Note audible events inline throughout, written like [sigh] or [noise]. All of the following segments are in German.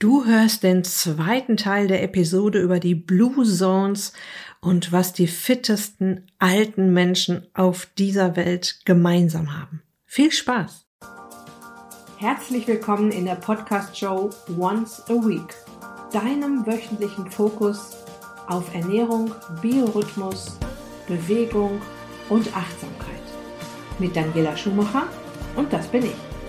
Du hörst den zweiten Teil der Episode über die Blue Zones und was die fittesten alten Menschen auf dieser Welt gemeinsam haben. Viel Spaß! Herzlich willkommen in der Podcast-Show Once a Week, deinem wöchentlichen Fokus auf Ernährung, Biorhythmus, Bewegung und Achtsamkeit. Mit Daniela Schumacher und das bin ich.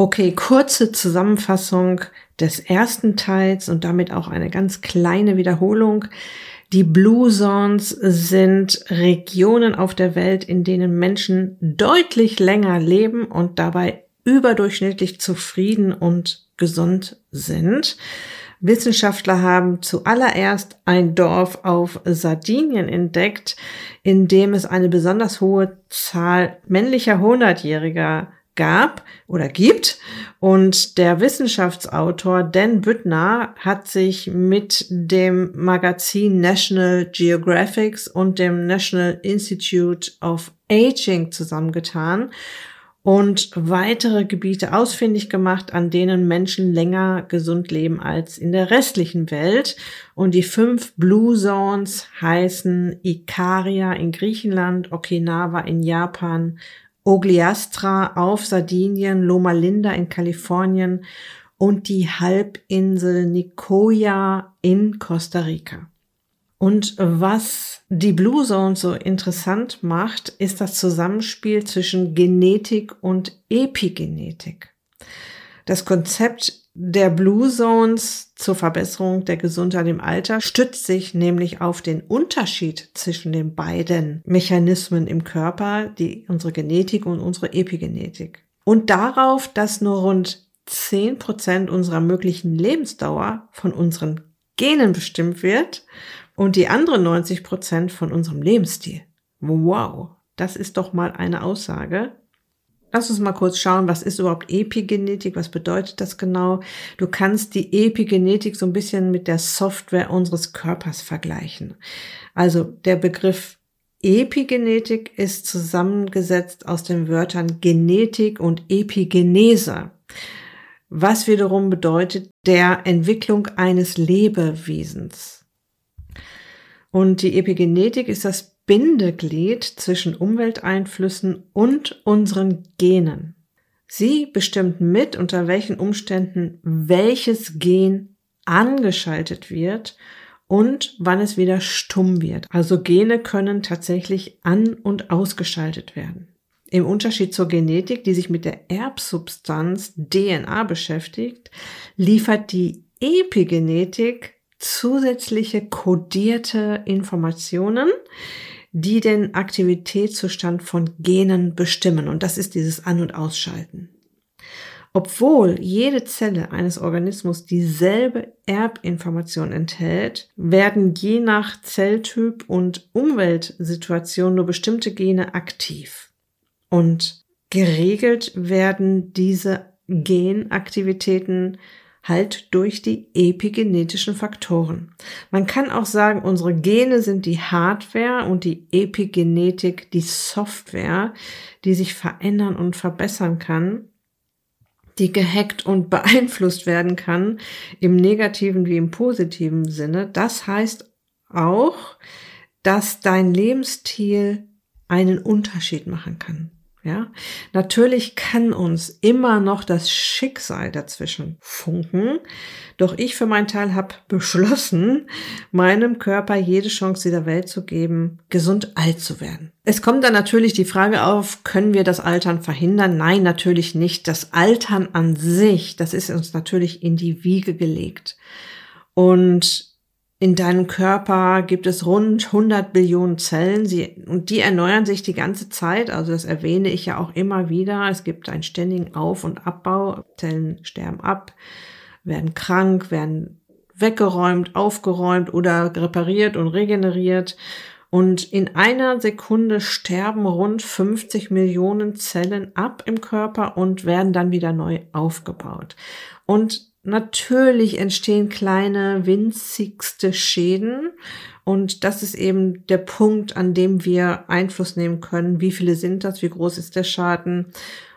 Okay, kurze Zusammenfassung des ersten Teils und damit auch eine ganz kleine Wiederholung. Die Blue Zones sind Regionen auf der Welt, in denen Menschen deutlich länger leben und dabei überdurchschnittlich zufrieden und gesund sind. Wissenschaftler haben zuallererst ein Dorf auf Sardinien entdeckt, in dem es eine besonders hohe Zahl männlicher Hundertjähriger gab oder gibt. Und der Wissenschaftsautor Dan Büttner hat sich mit dem Magazin National Geographics und dem National Institute of Aging zusammengetan und weitere Gebiete ausfindig gemacht, an denen Menschen länger gesund leben als in der restlichen Welt. Und die fünf Blue Zones heißen Ikaria in Griechenland, Okinawa in Japan, Ogliastra auf Sardinien, Loma Linda in Kalifornien und die Halbinsel Nicoya in Costa Rica. Und was die Blue Zone so interessant macht, ist das Zusammenspiel zwischen Genetik und Epigenetik. Das Konzept der Blue Zones zur Verbesserung der Gesundheit im Alter stützt sich nämlich auf den Unterschied zwischen den beiden Mechanismen im Körper, die unsere Genetik und unsere Epigenetik. Und darauf, dass nur rund 10 Prozent unserer möglichen Lebensdauer von unseren Genen bestimmt wird und die anderen 90 Prozent von unserem Lebensstil. Wow, das ist doch mal eine Aussage. Lass uns mal kurz schauen, was ist überhaupt Epigenetik, was bedeutet das genau? Du kannst die Epigenetik so ein bisschen mit der Software unseres Körpers vergleichen. Also der Begriff Epigenetik ist zusammengesetzt aus den Wörtern Genetik und Epigenese, was wiederum bedeutet der Entwicklung eines Lebewesens. Und die Epigenetik ist das Bindeglied zwischen Umwelteinflüssen und unseren Genen. Sie bestimmt mit, unter welchen Umständen welches Gen angeschaltet wird und wann es wieder stumm wird. Also Gene können tatsächlich an- und ausgeschaltet werden. Im Unterschied zur Genetik, die sich mit der Erbsubstanz DNA beschäftigt, liefert die Epigenetik zusätzliche kodierte Informationen, die den Aktivitätszustand von Genen bestimmen. Und das ist dieses An- und Ausschalten. Obwohl jede Zelle eines Organismus dieselbe Erbinformation enthält, werden je nach Zelltyp und Umweltsituation nur bestimmte Gene aktiv. Und geregelt werden diese Genaktivitäten halt durch die epigenetischen Faktoren. Man kann auch sagen, unsere Gene sind die Hardware und die Epigenetik die Software, die sich verändern und verbessern kann, die gehackt und [laughs] beeinflusst werden kann, im negativen wie im positiven Sinne. Das heißt auch, dass dein Lebensstil einen Unterschied machen kann. Ja, natürlich kann uns immer noch das Schicksal dazwischen funken, doch ich für meinen Teil habe beschlossen, meinem Körper jede Chance dieser Welt zu geben, gesund alt zu werden. Es kommt dann natürlich die Frage auf, können wir das Altern verhindern? Nein, natürlich nicht. Das Altern an sich, das ist uns natürlich in die Wiege gelegt. Und in deinem Körper gibt es rund 100 Billionen Zellen sie, und die erneuern sich die ganze Zeit. Also das erwähne ich ja auch immer wieder. Es gibt einen ständigen Auf- und Abbau. Zellen sterben ab, werden krank, werden weggeräumt, aufgeräumt oder repariert und regeneriert. Und in einer Sekunde sterben rund 50 Millionen Zellen ab im Körper und werden dann wieder neu aufgebaut. Und natürlich entstehen kleine, winzigste Schäden. Und das ist eben der Punkt, an dem wir Einfluss nehmen können. Wie viele sind das? Wie groß ist der Schaden?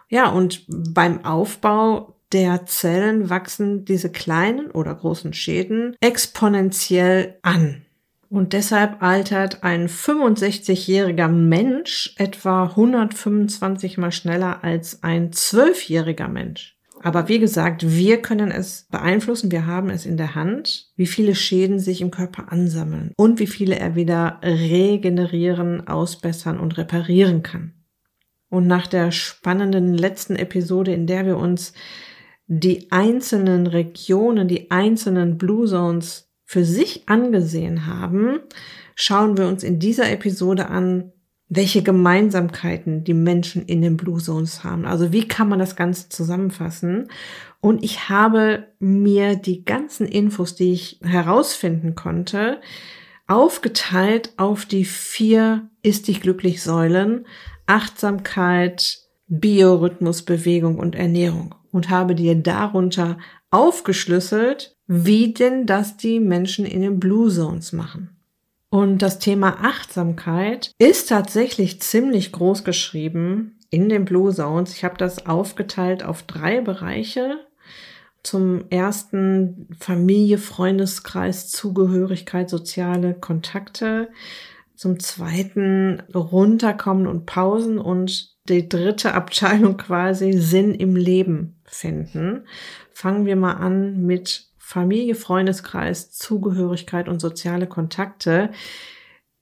Ja, und beim Aufbau der Zellen wachsen diese kleinen oder großen Schäden exponentiell an. Und deshalb altert ein 65-jähriger Mensch etwa 125 mal schneller als ein 12-jähriger Mensch. Aber wie gesagt, wir können es beeinflussen, wir haben es in der Hand, wie viele Schäden sich im Körper ansammeln und wie viele er wieder regenerieren, ausbessern und reparieren kann. Und nach der spannenden letzten Episode, in der wir uns die einzelnen Regionen, die einzelnen Blue Zones für sich angesehen haben, schauen wir uns in dieser Episode an, welche Gemeinsamkeiten die Menschen in den Blue Zones haben. Also wie kann man das Ganze zusammenfassen? Und ich habe mir die ganzen Infos, die ich herausfinden konnte, aufgeteilt auf die vier Ist dich glücklich Säulen, Achtsamkeit, Biorhythmus, Bewegung und Ernährung und habe dir darunter aufgeschlüsselt, wie denn das die Menschen in den Blue Zones machen. Und das Thema Achtsamkeit ist tatsächlich ziemlich groß geschrieben in den Blue Zones. Ich habe das aufgeteilt auf drei Bereiche. Zum ersten Familie, Freundeskreis, Zugehörigkeit, soziale Kontakte. Zum zweiten runterkommen und Pausen und die dritte Abteilung [laughs] quasi Sinn im Leben finden. Fangen wir mal an mit Familie, Freundeskreis, Zugehörigkeit und soziale Kontakte.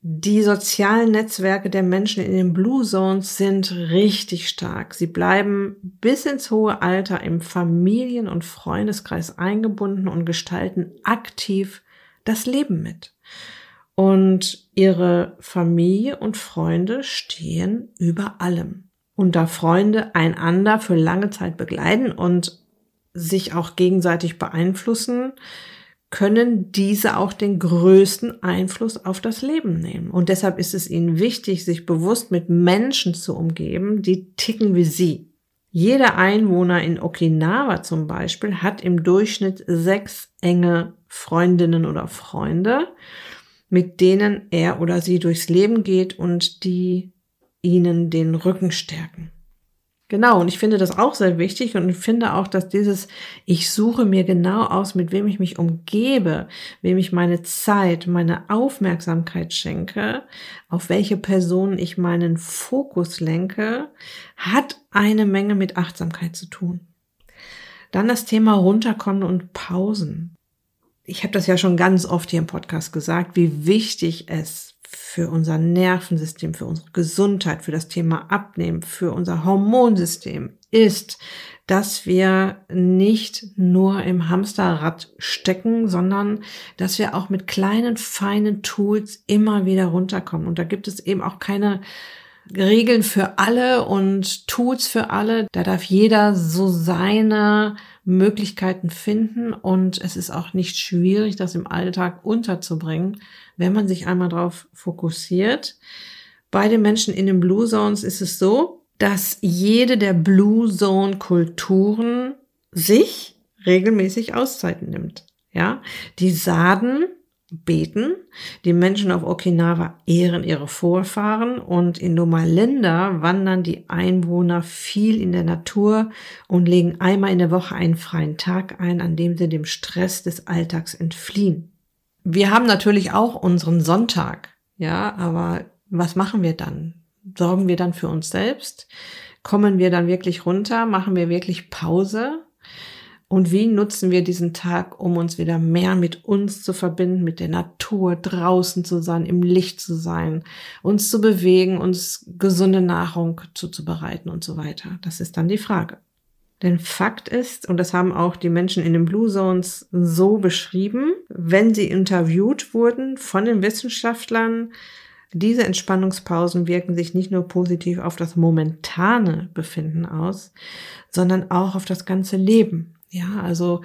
Die sozialen Netzwerke der Menschen in den Blue Zones sind richtig stark. Sie bleiben bis ins hohe Alter im Familien- und Freundeskreis eingebunden und gestalten aktiv das Leben mit. Und ihre Familie und Freunde stehen über allem. Und da Freunde einander für lange Zeit begleiten und sich auch gegenseitig beeinflussen, können diese auch den größten Einfluss auf das Leben nehmen. Und deshalb ist es ihnen wichtig, sich bewusst mit Menschen zu umgeben, die ticken wie sie. Jeder Einwohner in Okinawa zum Beispiel hat im Durchschnitt sechs enge Freundinnen oder Freunde, mit denen er oder sie durchs Leben geht und die ihnen den Rücken stärken. Genau, und ich finde das auch sehr wichtig und finde auch, dass dieses, ich suche mir genau aus, mit wem ich mich umgebe, wem ich meine Zeit, meine Aufmerksamkeit schenke, auf welche Personen ich meinen Fokus lenke, hat eine Menge mit Achtsamkeit zu tun. Dann das Thema runterkommen und Pausen. Ich habe das ja schon ganz oft hier im Podcast gesagt, wie wichtig es für unser Nervensystem, für unsere Gesundheit, für das Thema Abnehmen, für unser Hormonsystem ist, dass wir nicht nur im Hamsterrad stecken, sondern dass wir auch mit kleinen, feinen Tools immer wieder runterkommen. Und da gibt es eben auch keine Regeln für alle und Tools für alle. Da darf jeder so seine Möglichkeiten finden und es ist auch nicht schwierig, das im Alltag unterzubringen, wenn man sich einmal darauf fokussiert. Bei den Menschen in den Blue Zones ist es so, dass jede der Blue Zone Kulturen sich regelmäßig Auszeiten nimmt. Ja, die Saden beten. Die Menschen auf Okinawa ehren ihre Vorfahren und in Loma Linda wandern die Einwohner viel in der Natur und legen einmal in der Woche einen freien Tag ein, an dem sie dem Stress des Alltags entfliehen. Wir haben natürlich auch unseren Sonntag, ja, aber was machen wir dann? Sorgen wir dann für uns selbst? Kommen wir dann wirklich runter? Machen wir wirklich Pause? Und wie nutzen wir diesen Tag, um uns wieder mehr mit uns zu verbinden, mit der Natur, draußen zu sein, im Licht zu sein, uns zu bewegen, uns gesunde Nahrung zuzubereiten und so weiter? Das ist dann die Frage. Denn Fakt ist, und das haben auch die Menschen in den Blue Zones so beschrieben, wenn sie interviewt wurden von den Wissenschaftlern, diese Entspannungspausen wirken sich nicht nur positiv auf das momentane Befinden aus, sondern auch auf das ganze Leben. Ja, also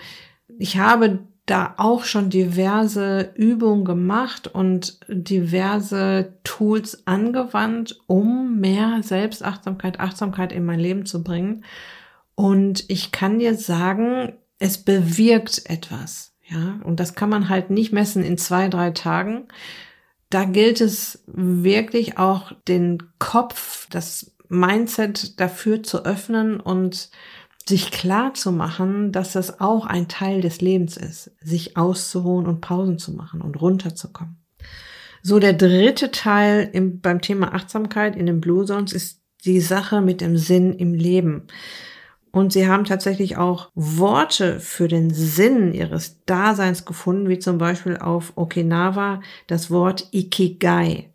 ich habe da auch schon diverse Übungen gemacht und diverse Tools angewandt, um mehr Selbstachtsamkeit, Achtsamkeit in mein Leben zu bringen. Und ich kann dir sagen, es bewirkt etwas. Ja, und das kann man halt nicht messen in zwei, drei Tagen. Da gilt es wirklich auch den Kopf, das Mindset dafür zu öffnen und sich klar zu machen, dass das auch ein Teil des Lebens ist, sich auszuruhen und Pausen zu machen und runterzukommen. So, der dritte Teil im, beim Thema Achtsamkeit in den Blue Zones ist die Sache mit dem Sinn im Leben. Und sie haben tatsächlich auch Worte für den Sinn ihres Daseins gefunden, wie zum Beispiel auf Okinawa das Wort Ikigai.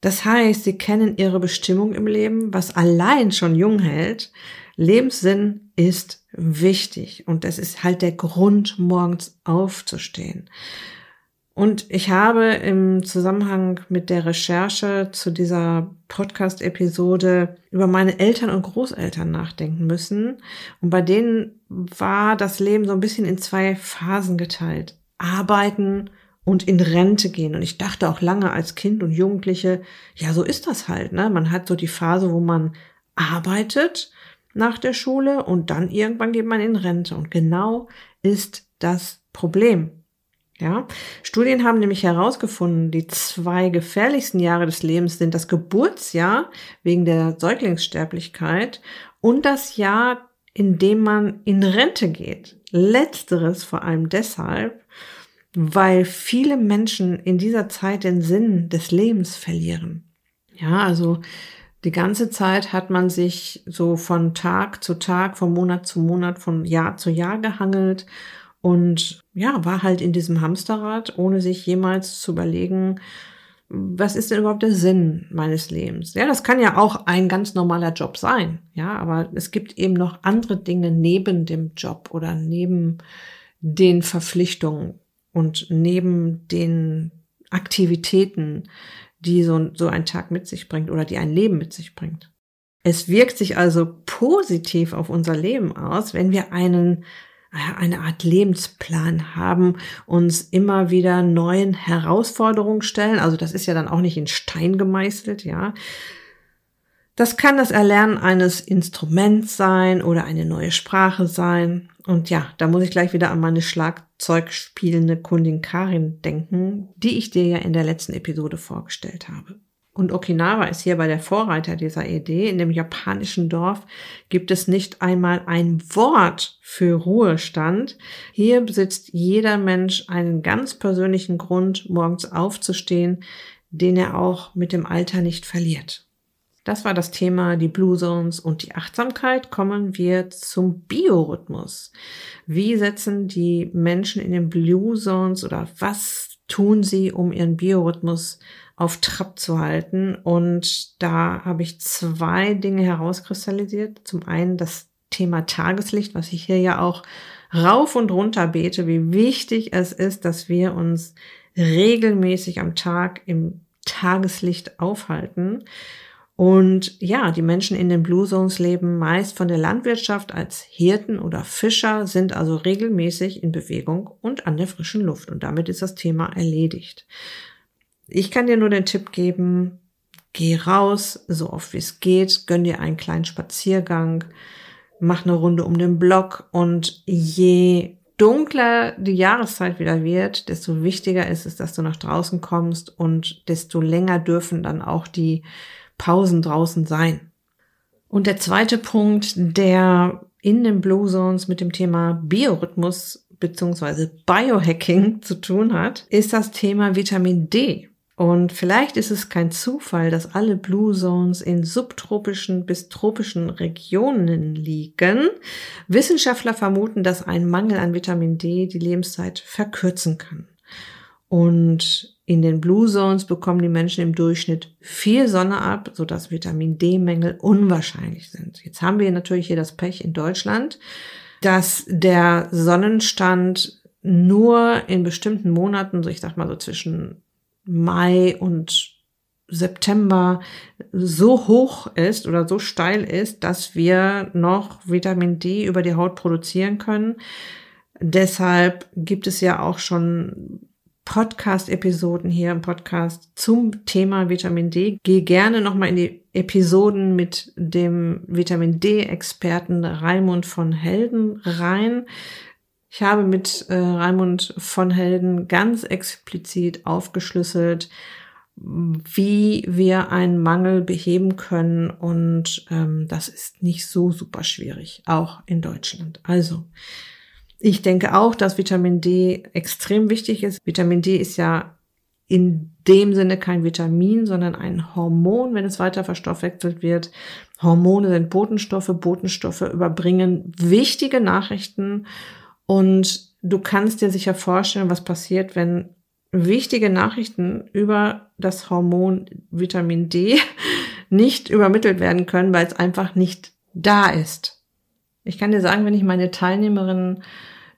Das heißt, sie kennen ihre Bestimmung im Leben, was allein schon jung hält. Lebenssinn ist wichtig und das ist halt der Grund, morgens aufzustehen. Und ich habe im Zusammenhang mit der Recherche zu dieser Podcast-Episode über meine Eltern und Großeltern nachdenken müssen. Und bei denen war das Leben so ein bisschen in zwei Phasen geteilt. Arbeiten und in Rente gehen. Und ich dachte auch lange als Kind und Jugendliche, ja, so ist das halt. Ne? Man hat so die Phase, wo man arbeitet nach der Schule und dann irgendwann geht man in Rente. Und genau ist das Problem. Ja, Studien haben nämlich herausgefunden, die zwei gefährlichsten Jahre des Lebens sind das Geburtsjahr wegen der Säuglingssterblichkeit und das Jahr, in dem man in Rente geht. Letzteres vor allem deshalb, weil viele Menschen in dieser Zeit den Sinn des Lebens verlieren. Ja, also die ganze Zeit hat man sich so von Tag zu Tag, von Monat zu Monat, von Jahr zu Jahr gehangelt und ja, war halt in diesem Hamsterrad, ohne sich jemals zu überlegen, was ist denn überhaupt der Sinn meines Lebens? Ja, das kann ja auch ein ganz normaler Job sein. Ja, aber es gibt eben noch andere Dinge neben dem Job oder neben den Verpflichtungen und neben den Aktivitäten, die so, so ein Tag mit sich bringt oder die ein Leben mit sich bringt. Es wirkt sich also positiv auf unser Leben aus, wenn wir einen eine Art Lebensplan haben, uns immer wieder neuen Herausforderungen stellen. Also das ist ja dann auch nicht in Stein gemeißelt, ja. Das kann das Erlernen eines Instruments sein oder eine neue Sprache sein. Und ja, da muss ich gleich wieder an meine Schlagzeugspielende Kundin Karin denken, die ich dir ja in der letzten Episode vorgestellt habe. Und Okinawa ist hierbei der Vorreiter dieser Idee. In dem japanischen Dorf gibt es nicht einmal ein Wort für Ruhestand. Hier besitzt jeder Mensch einen ganz persönlichen Grund, morgens aufzustehen, den er auch mit dem Alter nicht verliert. Das war das Thema die Blue Zones und die Achtsamkeit. Kommen wir zum Biorhythmus. Wie setzen die Menschen in den Blue Zones oder was tun sie, um ihren Biorhythmus auf Trab zu halten. Und da habe ich zwei Dinge herauskristallisiert. Zum einen das Thema Tageslicht, was ich hier ja auch rauf und runter bete, wie wichtig es ist, dass wir uns regelmäßig am Tag im Tageslicht aufhalten. Und ja, die Menschen in den Blue Zones leben meist von der Landwirtschaft als Hirten oder Fischer, sind also regelmäßig in Bewegung und an der frischen Luft. Und damit ist das Thema erledigt. Ich kann dir nur den Tipp geben, geh raus, so oft wie es geht, gönn dir einen kleinen Spaziergang, mach eine Runde um den Block und je dunkler die Jahreszeit wieder wird, desto wichtiger ist es, dass du nach draußen kommst und desto länger dürfen dann auch die Pausen draußen sein. Und der zweite Punkt, der in den Blue Zones mit dem Thema Biorhythmus beziehungsweise Biohacking [laughs] zu tun hat, ist das Thema Vitamin D. Und vielleicht ist es kein Zufall, dass alle Blue Zones in subtropischen bis tropischen Regionen liegen. Wissenschaftler vermuten, dass ein Mangel an Vitamin D die Lebenszeit verkürzen kann. Und in den Blue Zones bekommen die Menschen im Durchschnitt viel Sonne ab, sodass Vitamin D-Mängel unwahrscheinlich sind. Jetzt haben wir natürlich hier das Pech in Deutschland, dass der Sonnenstand nur in bestimmten Monaten, so ich sag mal so zwischen Mai und September so hoch ist oder so steil ist, dass wir noch Vitamin D über die Haut produzieren können. Deshalb gibt es ja auch schon Podcast-Episoden hier im Podcast zum Thema Vitamin D. Geh gerne nochmal in die Episoden mit dem Vitamin D-Experten Raimund von Helden rein. Ich habe mit äh, Raimund von Helden ganz explizit aufgeschlüsselt, wie wir einen Mangel beheben können und ähm, das ist nicht so super schwierig, auch in Deutschland. Also, ich denke auch, dass Vitamin D extrem wichtig ist. Vitamin D ist ja in dem Sinne kein Vitamin, sondern ein Hormon, wenn es weiter verstoffwechselt wird. Hormone sind Botenstoffe. Botenstoffe überbringen wichtige Nachrichten und du kannst dir sicher vorstellen, was passiert, wenn wichtige Nachrichten über das Hormon Vitamin D [laughs] nicht übermittelt werden können, weil es einfach nicht da ist. Ich kann dir sagen, wenn ich meine Teilnehmerinnen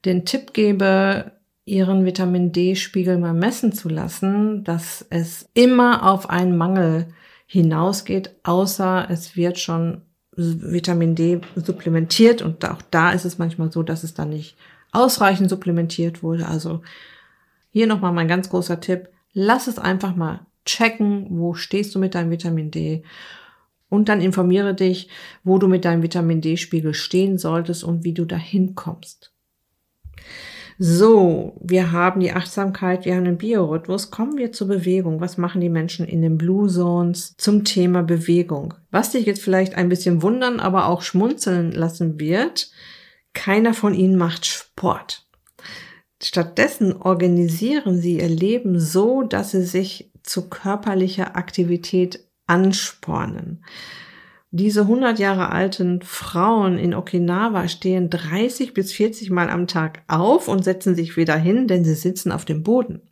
den Tipp gebe, ihren Vitamin D-Spiegel mal messen zu lassen, dass es immer auf einen Mangel hinausgeht, außer es wird schon Vitamin D supplementiert und auch da ist es manchmal so, dass es dann nicht ausreichend supplementiert wurde. Also hier nochmal mein ganz großer Tipp. Lass es einfach mal checken, wo stehst du mit deinem Vitamin D und dann informiere dich, wo du mit deinem Vitamin D-Spiegel stehen solltest und wie du dahin kommst. So, wir haben die Achtsamkeit, wir haben den Biorhythmus. Kommen wir zur Bewegung. Was machen die Menschen in den Blue Zones zum Thema Bewegung? Was dich jetzt vielleicht ein bisschen wundern, aber auch schmunzeln lassen wird, keiner von ihnen macht Sport. Stattdessen organisieren sie ihr Leben so, dass sie sich zu körperlicher Aktivität anspornen. Diese 100 Jahre alten Frauen in Okinawa stehen 30 bis 40 Mal am Tag auf und setzen sich wieder hin, denn sie sitzen auf dem Boden.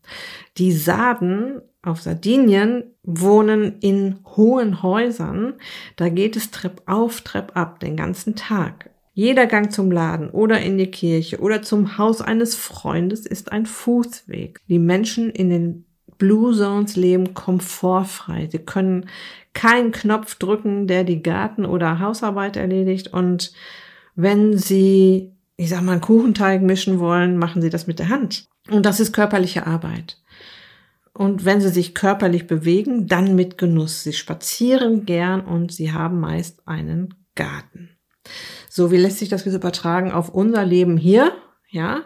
Die Sarden auf Sardinien wohnen in hohen Häusern. Da geht es Trepp auf, Trepp ab den ganzen Tag. Jeder Gang zum Laden oder in die Kirche oder zum Haus eines Freundes ist ein Fußweg. Die Menschen in den Blue Zones leben komfortfrei. Sie können keinen Knopf drücken, der die Garten- oder Hausarbeit erledigt. Und wenn sie, ich sag mal, einen Kuchenteig mischen wollen, machen sie das mit der Hand. Und das ist körperliche Arbeit. Und wenn sie sich körperlich bewegen, dann mit Genuss. Sie spazieren gern und sie haben meist einen Garten. So, wie lässt sich das jetzt übertragen auf unser Leben hier? Ja.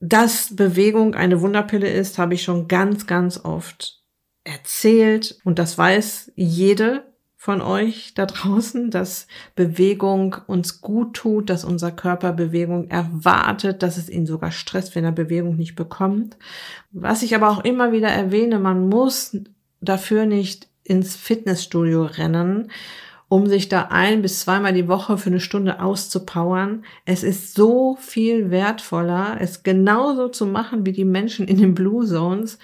Dass Bewegung eine Wunderpille ist, habe ich schon ganz, ganz oft erzählt. Und das weiß jede von euch da draußen, dass Bewegung uns gut tut, dass unser Körper Bewegung erwartet, dass es ihn sogar stresst, wenn er Bewegung nicht bekommt. Was ich aber auch immer wieder erwähne, man muss dafür nicht ins Fitnessstudio rennen um sich da ein bis zweimal die Woche für eine Stunde auszupowern. Es ist so viel wertvoller, es genauso zu machen wie die Menschen in den Blue Zones,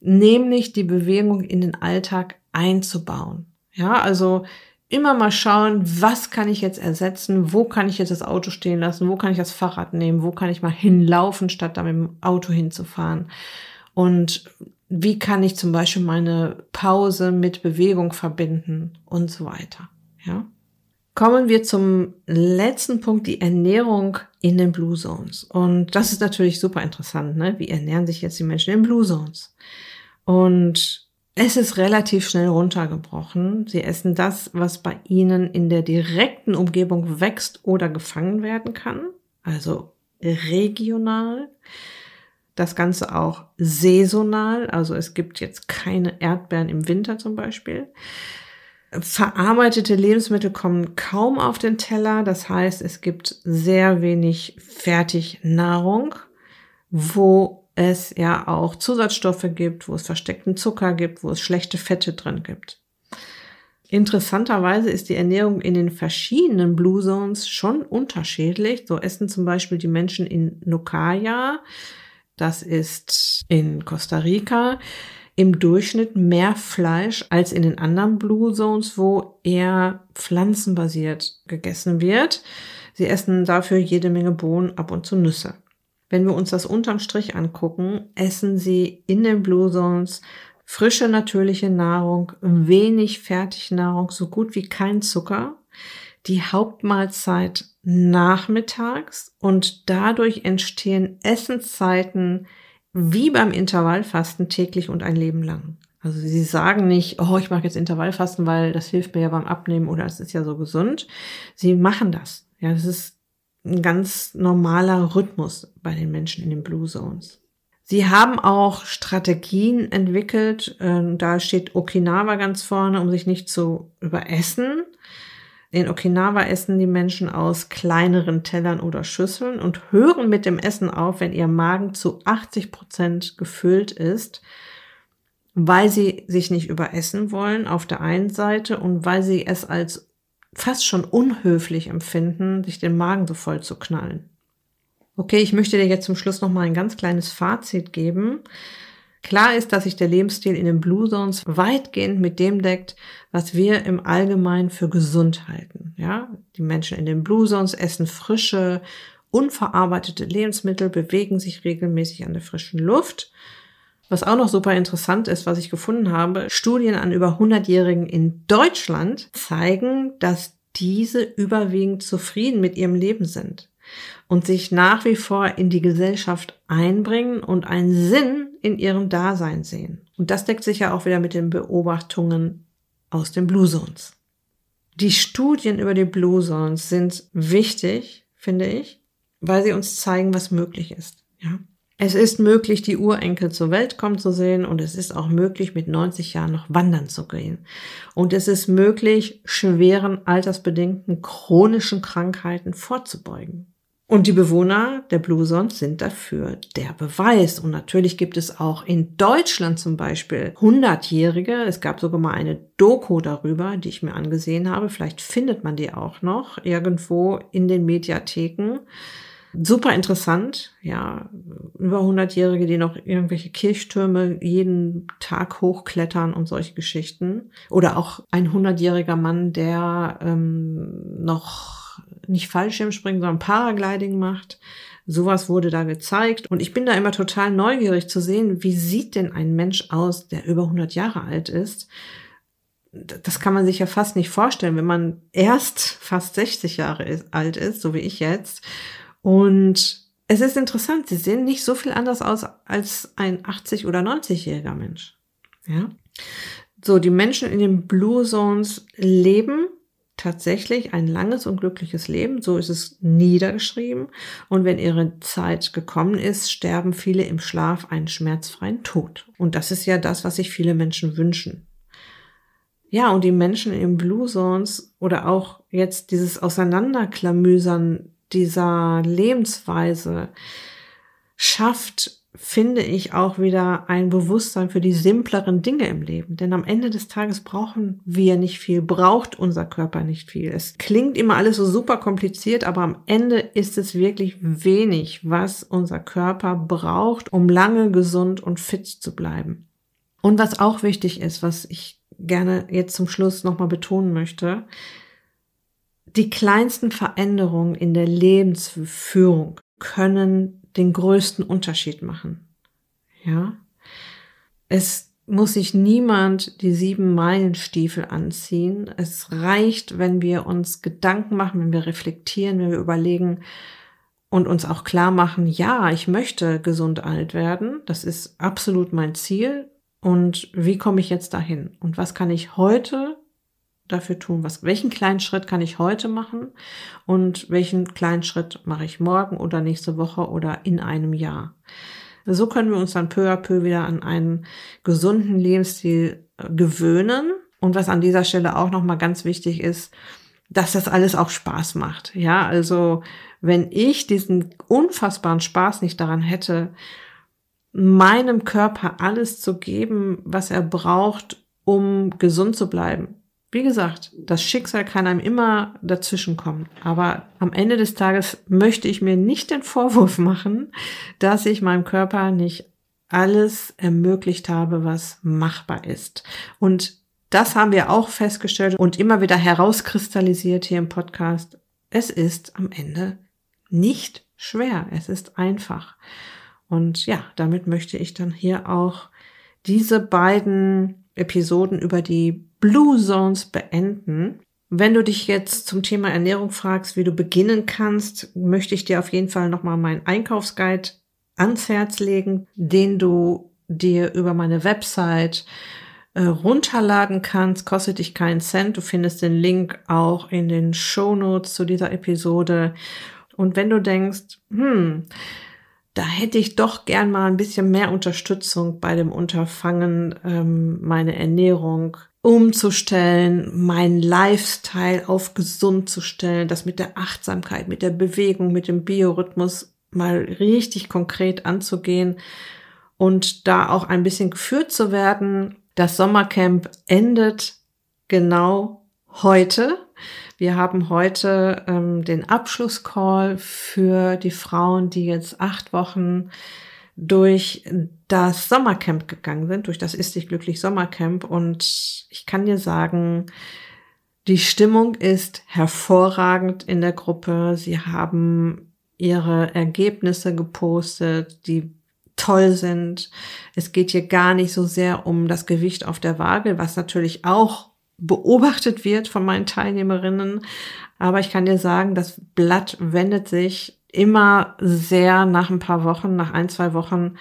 nämlich die Bewegung in den Alltag einzubauen. Ja, also immer mal schauen, was kann ich jetzt ersetzen, wo kann ich jetzt das Auto stehen lassen, wo kann ich das Fahrrad nehmen, wo kann ich mal hinlaufen, statt da mit dem Auto hinzufahren. Und wie kann ich zum Beispiel meine Pause mit Bewegung verbinden und so weiter. Ja. Kommen wir zum letzten Punkt, die Ernährung in den Blue Zones. Und das ist natürlich super interessant. Ne? Wie ernähren sich jetzt die Menschen in Blue Zones? Und es ist relativ schnell runtergebrochen. Sie essen das, was bei ihnen in der direkten Umgebung wächst oder gefangen werden kann. Also regional. Das Ganze auch saisonal. Also es gibt jetzt keine Erdbeeren im Winter zum Beispiel. Verarbeitete Lebensmittel kommen kaum auf den Teller. Das heißt, es gibt sehr wenig Fertignahrung, wo es ja auch Zusatzstoffe gibt, wo es versteckten Zucker gibt, wo es schlechte Fette drin gibt. Interessanterweise ist die Ernährung in den verschiedenen Blue Zones schon unterschiedlich. So essen zum Beispiel die Menschen in Nukaya, das ist in Costa Rica, im Durchschnitt mehr Fleisch als in den anderen Blue Zones, wo eher pflanzenbasiert gegessen wird. Sie essen dafür jede Menge Bohnen, ab und zu Nüsse. Wenn wir uns das unterm Strich angucken, essen sie in den Blue Zones frische natürliche Nahrung, wenig Fertignahrung, so gut wie kein Zucker. die Hauptmahlzeit nachmittags und dadurch entstehen Essenszeiten wie beim Intervallfasten täglich und ein Leben lang. Also sie sagen nicht, oh, ich mache jetzt Intervallfasten, weil das hilft mir ja beim Abnehmen oder es ist ja so gesund. Sie machen das. Ja, das ist ein ganz normaler Rhythmus bei den Menschen in den Blue Zones. Sie haben auch Strategien entwickelt. Ähm, da steht Okinawa ganz vorne, um sich nicht zu überessen. In Okinawa essen die Menschen aus kleineren Tellern oder Schüsseln und hören mit dem Essen auf, wenn ihr Magen zu 80 Prozent gefüllt ist, weil sie sich nicht überessen wollen auf der einen Seite und weil sie es als fast schon unhöflich empfinden, sich den Magen so voll zu knallen. Okay, ich möchte dir jetzt zum Schluss noch mal ein ganz kleines Fazit geben. Klar ist, dass sich der Lebensstil in den Blue Zones weitgehend mit dem deckt, was wir im Allgemeinen für gesund halten. Ja, die Menschen in den Blue Zones essen frische, unverarbeitete Lebensmittel, bewegen sich regelmäßig an der frischen Luft. Was auch noch super interessant ist, was ich gefunden habe, Studien an über 100-Jährigen in Deutschland zeigen, dass diese überwiegend zufrieden mit ihrem Leben sind und sich nach wie vor in die Gesellschaft einbringen und einen Sinn in ihrem Dasein sehen. Und das deckt sich ja auch wieder mit den Beobachtungen aus den Blue Zones. Die Studien über die Blue Zones sind wichtig, finde ich, weil sie uns zeigen, was möglich ist. Ja. Es ist möglich, die Urenkel zur Welt kommen zu sehen und es ist auch möglich, mit 90 Jahren noch wandern zu gehen. Und es ist möglich, schweren altersbedingten chronischen Krankheiten vorzubeugen. Und die Bewohner der Blue Zones sind dafür der Beweis. Und natürlich gibt es auch in Deutschland zum Beispiel 100-Jährige. Es gab sogar mal eine Doku darüber, die ich mir angesehen habe. Vielleicht findet man die auch noch irgendwo in den Mediatheken. Super interessant, ja, über 100-Jährige, die noch irgendwelche Kirchtürme jeden Tag hochklettern und solche Geschichten. Oder auch ein 100-jähriger Mann, der ähm, noch nicht Fallschirmspringen, sondern Paragliding macht. Sowas wurde da gezeigt und ich bin da immer total neugierig zu sehen, wie sieht denn ein Mensch aus, der über 100 Jahre alt ist. Das kann man sich ja fast nicht vorstellen, wenn man erst fast 60 Jahre alt ist, so wie ich jetzt. Und es ist interessant, sie sehen nicht so viel anders aus als ein 80 oder 90-jähriger Mensch. Ja. So, die Menschen in den Blue Zones leben tatsächlich ein langes und glückliches Leben, so ist es niedergeschrieben. Und wenn ihre Zeit gekommen ist, sterben viele im Schlaf einen schmerzfreien Tod. Und das ist ja das, was sich viele Menschen wünschen. Ja, und die Menschen im Blue Zones oder auch jetzt dieses Auseinanderklamüsern dieser Lebensweise schafft finde ich auch wieder ein Bewusstsein für die simpleren Dinge im Leben. Denn am Ende des Tages brauchen wir nicht viel, braucht unser Körper nicht viel. Es klingt immer alles so super kompliziert, aber am Ende ist es wirklich wenig, was unser Körper braucht, um lange gesund und fit zu bleiben. Und was auch wichtig ist, was ich gerne jetzt zum Schluss nochmal betonen möchte, die kleinsten Veränderungen in der Lebensführung können den größten Unterschied machen. Ja. Es muss sich niemand die sieben Meilenstiefel anziehen. Es reicht, wenn wir uns Gedanken machen, wenn wir reflektieren, wenn wir überlegen und uns auch klar machen, ja, ich möchte gesund alt werden. Das ist absolut mein Ziel. Und wie komme ich jetzt dahin? Und was kann ich heute dafür tun? Was, welchen kleinen Schritt kann ich heute machen und welchen kleinen Schritt mache ich morgen oder nächste Woche oder in einem Jahr? So können wir uns dann peu à peu wieder an einen gesunden Lebensstil äh, gewöhnen. Und was an dieser Stelle auch nochmal ganz wichtig ist, dass das alles auch Spaß macht. Ja, also wenn ich diesen unfassbaren Spaß nicht daran hätte, meinem Körper alles zu geben, was er braucht, um gesund zu bleiben, wie gesagt, das Schicksal kann einem immer dazwischenkommen. Aber am Ende des Tages möchte ich mir nicht den Vorwurf machen, dass ich meinem Körper nicht alles ermöglicht habe, was machbar ist. Und das haben wir auch festgestellt und immer wieder herauskristallisiert hier im Podcast. Es ist am Ende nicht schwer. Es ist einfach. Und ja, damit möchte ich dann hier auch diese beiden Episoden über die Blue Zones beenden. Wenn du dich jetzt zum Thema Ernährung fragst, wie du beginnen kannst, möchte ich dir auf jeden Fall nochmal meinen Einkaufsguide ans Herz legen, den du dir über meine Website äh, runterladen kannst. Kostet dich keinen Cent. Du findest den Link auch in den Show Notes zu dieser Episode. Und wenn du denkst, hm, da hätte ich doch gern mal ein bisschen mehr Unterstützung bei dem Unterfangen, ähm, meine Ernährung umzustellen, meinen Lifestyle auf gesund zu stellen, das mit der Achtsamkeit, mit der Bewegung, mit dem Biorhythmus mal richtig konkret anzugehen und da auch ein bisschen geführt zu werden. Das Sommercamp endet genau heute. Wir haben heute ähm, den Abschlusscall für die Frauen, die jetzt acht Wochen durch das Sommercamp gegangen sind, durch das Ist dich glücklich Sommercamp. Und ich kann dir sagen, die Stimmung ist hervorragend in der Gruppe. Sie haben ihre Ergebnisse gepostet, die toll sind. Es geht hier gar nicht so sehr um das Gewicht auf der Waage, was natürlich auch beobachtet wird von meinen Teilnehmerinnen. Aber ich kann dir sagen, das Blatt wendet sich immer sehr nach ein paar Wochen, nach ein, zwei Wochen,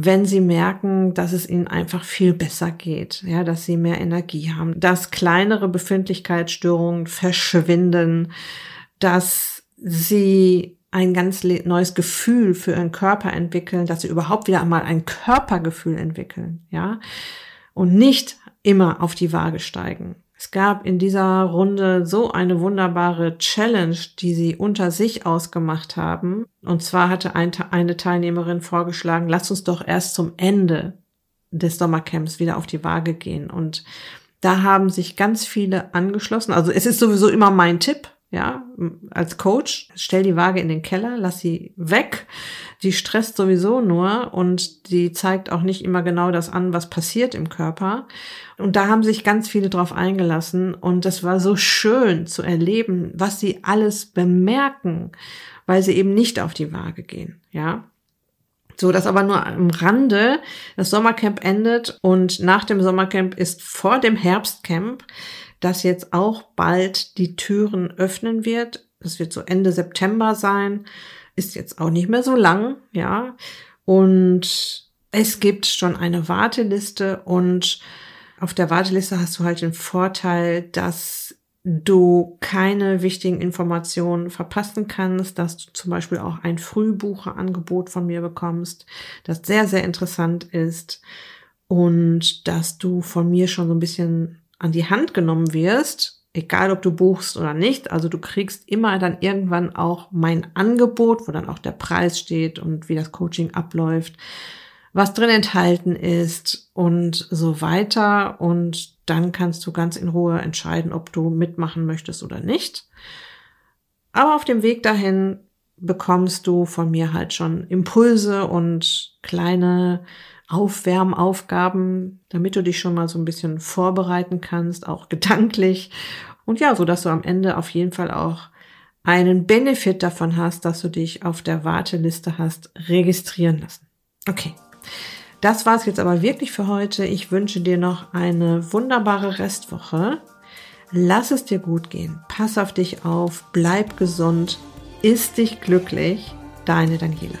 wenn sie merken, dass es ihnen einfach viel besser geht, ja, dass sie mehr Energie haben, dass kleinere Befindlichkeitsstörungen verschwinden, dass sie ein ganz neues Gefühl für ihren Körper entwickeln, dass sie überhaupt wieder einmal ein Körpergefühl entwickeln, ja, und nicht immer auf die Waage steigen. Es gab in dieser Runde so eine wunderbare Challenge, die sie unter sich ausgemacht haben. Und zwar hatte eine Teilnehmerin vorgeschlagen, lass uns doch erst zum Ende des Sommercamps wieder auf die Waage gehen. Und da haben sich ganz viele angeschlossen. Also es ist sowieso immer mein Tipp, ja, als Coach, stell die Waage in den Keller, lass sie weg. Die stresst sowieso nur und die zeigt auch nicht immer genau das an, was passiert im Körper. Und da haben sich ganz viele drauf eingelassen und das war so schön zu erleben, was sie alles bemerken, weil sie eben nicht auf die Waage gehen, ja. So, das aber nur am Rande. Das Sommercamp endet und nach dem Sommercamp ist vor dem Herbstcamp das jetzt auch bald die Türen öffnen wird. Das wird so Ende September sein. Ist jetzt auch nicht mehr so lang, ja. Und es gibt schon eine Warteliste und auf der Warteliste hast du halt den Vorteil, dass du keine wichtigen Informationen verpassen kannst, dass du zum Beispiel auch ein Frühbucherangebot von mir bekommst, das sehr, sehr interessant ist und dass du von mir schon so ein bisschen an die Hand genommen wirst, egal ob du buchst oder nicht, also du kriegst immer dann irgendwann auch mein Angebot, wo dann auch der Preis steht und wie das Coaching abläuft, was drin enthalten ist und so weiter. Und dann kannst du ganz in Ruhe entscheiden, ob du mitmachen möchtest oder nicht. Aber auf dem Weg dahin bekommst du von mir halt schon Impulse und kleine Aufwärmaufgaben, damit du dich schon mal so ein bisschen vorbereiten kannst, auch gedanklich. Und ja, so dass du am Ende auf jeden Fall auch einen Benefit davon hast, dass du dich auf der Warteliste hast registrieren lassen. Okay. Das war's jetzt aber wirklich für heute. Ich wünsche dir noch eine wunderbare Restwoche. Lass es dir gut gehen. Pass auf dich auf. Bleib gesund. Ist dich glücklich. Deine Daniela.